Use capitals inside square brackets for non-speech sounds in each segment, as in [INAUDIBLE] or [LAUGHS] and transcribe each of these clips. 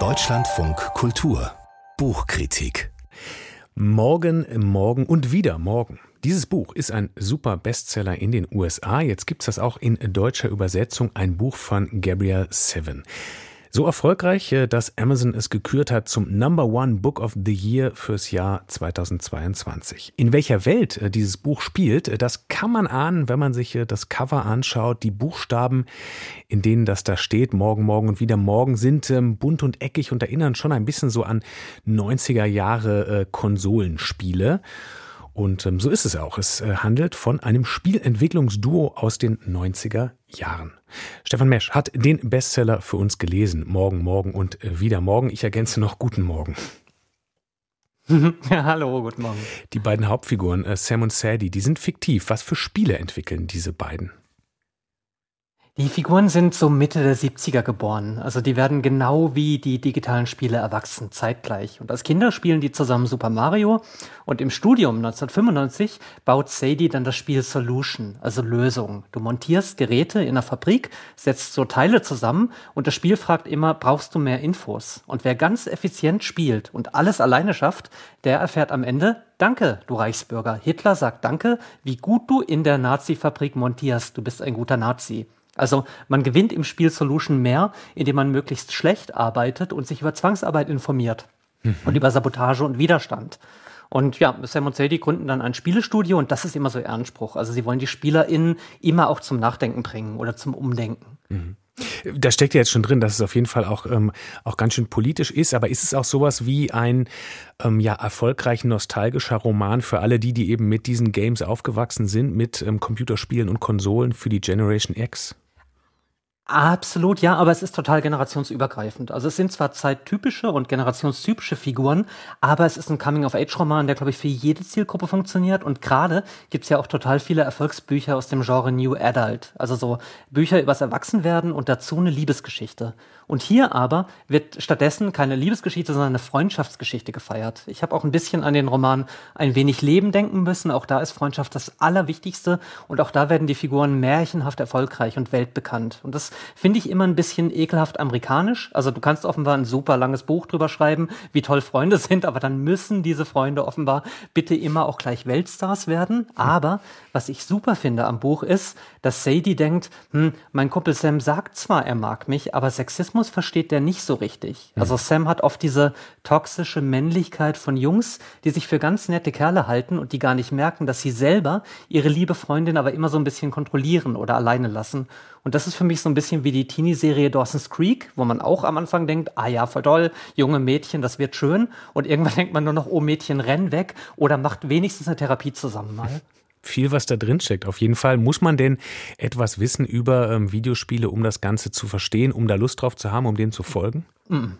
Deutschlandfunk Kultur Buchkritik Morgen, morgen und wieder morgen. Dieses Buch ist ein super Bestseller in den USA. Jetzt gibt es das auch in deutscher Übersetzung, ein Buch von Gabrielle Seven. So erfolgreich, äh, dass Amazon es gekürt hat zum Number One Book of the Year fürs Jahr 2022. In welcher Welt äh, dieses Buch spielt, äh, das kann man ahnen, wenn man sich das Cover anschaut. Die Buchstaben, in denen das da steht, morgen, morgen und wieder morgen, sind ähm, bunt und eckig und erinnern schon ein bisschen so an 90er Jahre Konsolenspiele. Und ähm, so ist es auch. Es äh, handelt von einem Spielentwicklungsduo aus den 90er Jahren. Stefan Mesch hat den Bestseller für uns gelesen. Morgen, morgen und äh, wieder morgen. Ich ergänze noch guten Morgen. [LAUGHS] Ja, hallo, guten Morgen. Die beiden Hauptfiguren, äh, Sam und Sadie, die sind fiktiv. Was für Spiele entwickeln diese beiden? Die Figuren sind so Mitte der 70er geboren. Also die werden genau wie die digitalen Spiele erwachsen, zeitgleich. Und als Kinder spielen die zusammen Super Mario. Und im Studium 1995 baut Sadie dann das Spiel Solution, also Lösung. Du montierst Geräte in einer Fabrik, setzt so Teile zusammen und das Spiel fragt immer, brauchst du mehr Infos? Und wer ganz effizient spielt und alles alleine schafft, der erfährt am Ende, Danke, du Reichsbürger. Hitler sagt Danke, wie gut du in der Nazi-Fabrik montierst. Du bist ein guter Nazi. Also man gewinnt im Spiel Solution mehr, indem man möglichst schlecht arbeitet und sich über Zwangsarbeit informiert mhm. und über Sabotage und Widerstand. Und ja, Sam und Sadie gründen dann ein Spielestudio und das ist immer so ihr Anspruch. Also sie wollen die SpielerInnen immer auch zum Nachdenken bringen oder zum Umdenken. Mhm. Da steckt ja jetzt schon drin, dass es auf jeden Fall auch, ähm, auch ganz schön politisch ist, aber ist es auch sowas wie ein ähm, ja, erfolgreich nostalgischer Roman für alle die, die eben mit diesen Games aufgewachsen sind, mit ähm, Computerspielen und Konsolen für die Generation X? Absolut, ja, aber es ist total generationsübergreifend. Also es sind zwar zeittypische und generationstypische Figuren, aber es ist ein Coming-of-Age-Roman, der, glaube ich, für jede Zielgruppe funktioniert. Und gerade gibt's ja auch total viele Erfolgsbücher aus dem Genre New Adult. Also so Bücher übers Erwachsenwerden und dazu eine Liebesgeschichte. Und hier aber wird stattdessen keine Liebesgeschichte, sondern eine Freundschaftsgeschichte gefeiert. Ich habe auch ein bisschen an den Roman Ein wenig Leben denken müssen. Auch da ist Freundschaft das Allerwichtigste. Und auch da werden die Figuren märchenhaft erfolgreich und weltbekannt. Und das finde ich immer ein bisschen ekelhaft amerikanisch. Also du kannst offenbar ein super langes Buch drüber schreiben, wie toll Freunde [LAUGHS] sind, aber dann müssen diese Freunde offenbar bitte immer auch gleich Weltstars werden. Aber was ich super finde am Buch ist, dass Sadie denkt, hm, mein Kumpel Sam sagt zwar, er mag mich, aber Sexismus versteht der nicht so richtig. Mhm. Also Sam hat oft diese toxische Männlichkeit von Jungs, die sich für ganz nette Kerle halten und die gar nicht merken, dass sie selber ihre liebe Freundin aber immer so ein bisschen kontrollieren oder alleine lassen. Und das ist für mich so ein bisschen wie die Teenie-Serie Dawson's Creek, wo man auch am Anfang denkt, ah ja, voll toll, junge Mädchen, das wird schön. Und irgendwann [LAUGHS] denkt man nur noch, oh Mädchen, renn weg oder macht wenigstens eine Therapie zusammen mal [LAUGHS] viel, was da drin steckt. Auf jeden Fall. Muss man denn etwas wissen über ähm, Videospiele, um das Ganze zu verstehen, um da Lust drauf zu haben, um dem zu folgen? Mm.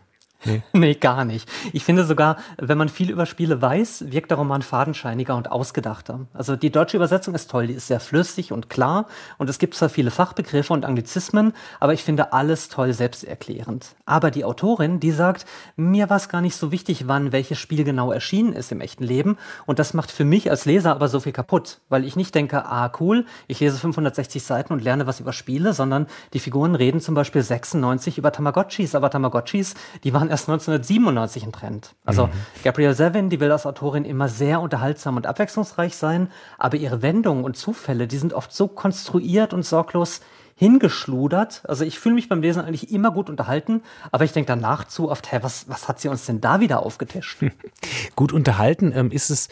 Nee. [LAUGHS] nee, gar nicht. Ich finde sogar, wenn man viel über Spiele weiß, wirkt der Roman fadenscheiniger und ausgedachter. Also die deutsche Übersetzung ist toll, die ist sehr flüssig und klar und es gibt zwar viele Fachbegriffe und Anglizismen, aber ich finde alles toll selbsterklärend. Aber die Autorin, die sagt, mir war es gar nicht so wichtig, wann welches Spiel genau erschienen ist im echten Leben und das macht für mich als Leser aber so viel kaputt, weil ich nicht denke, ah cool, ich lese 560 Seiten und lerne was über Spiele, sondern die Figuren reden zum Beispiel 96 über Tamagotchis, aber Tamagotchis, die waren erst 1997 ein Trend. Also mhm. Gabrielle Sevin, die will als Autorin immer sehr unterhaltsam und abwechslungsreich sein, aber ihre Wendungen und Zufälle, die sind oft so konstruiert und sorglos hingeschludert. Also ich fühle mich beim Lesen eigentlich immer gut unterhalten, aber ich denke danach zu oft, hä, was, was hat sie uns denn da wieder aufgetischt? [LAUGHS] gut unterhalten, ähm, ist es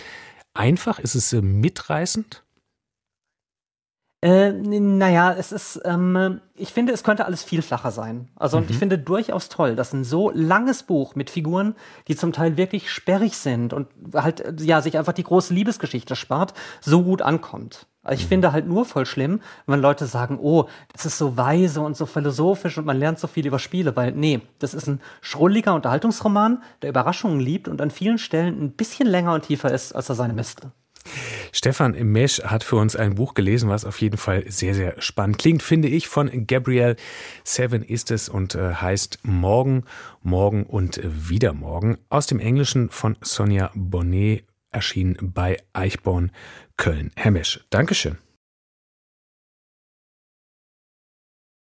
einfach, ist es äh, mitreißend? Äh, naja, es ist, ähm, ich finde, es könnte alles viel flacher sein. Also, mhm. und ich mhm. finde durchaus toll, dass ein so langes Buch mit Figuren, die zum Teil wirklich sperrig sind und halt, ja, sich einfach die große Liebesgeschichte spart, so gut ankommt. Also ich mhm. finde halt nur voll schlimm, wenn Leute sagen, oh, das ist so weise und so philosophisch und man lernt so viel über Spiele, weil nee, das ist ein schrulliger Unterhaltungsroman, der Überraschungen liebt und an vielen Stellen ein bisschen länger und tiefer ist, als er seine Miste. Stefan Mesch hat für uns ein Buch gelesen, was auf jeden Fall sehr, sehr spannend klingt, finde ich. Von Gabrielle Seven ist es und äh, heißt Morgen, Morgen und wieder Morgen. Aus dem Englischen von Sonja Bonnet erschienen bei Eichborn, Köln. Herr Mesch, Dankeschön.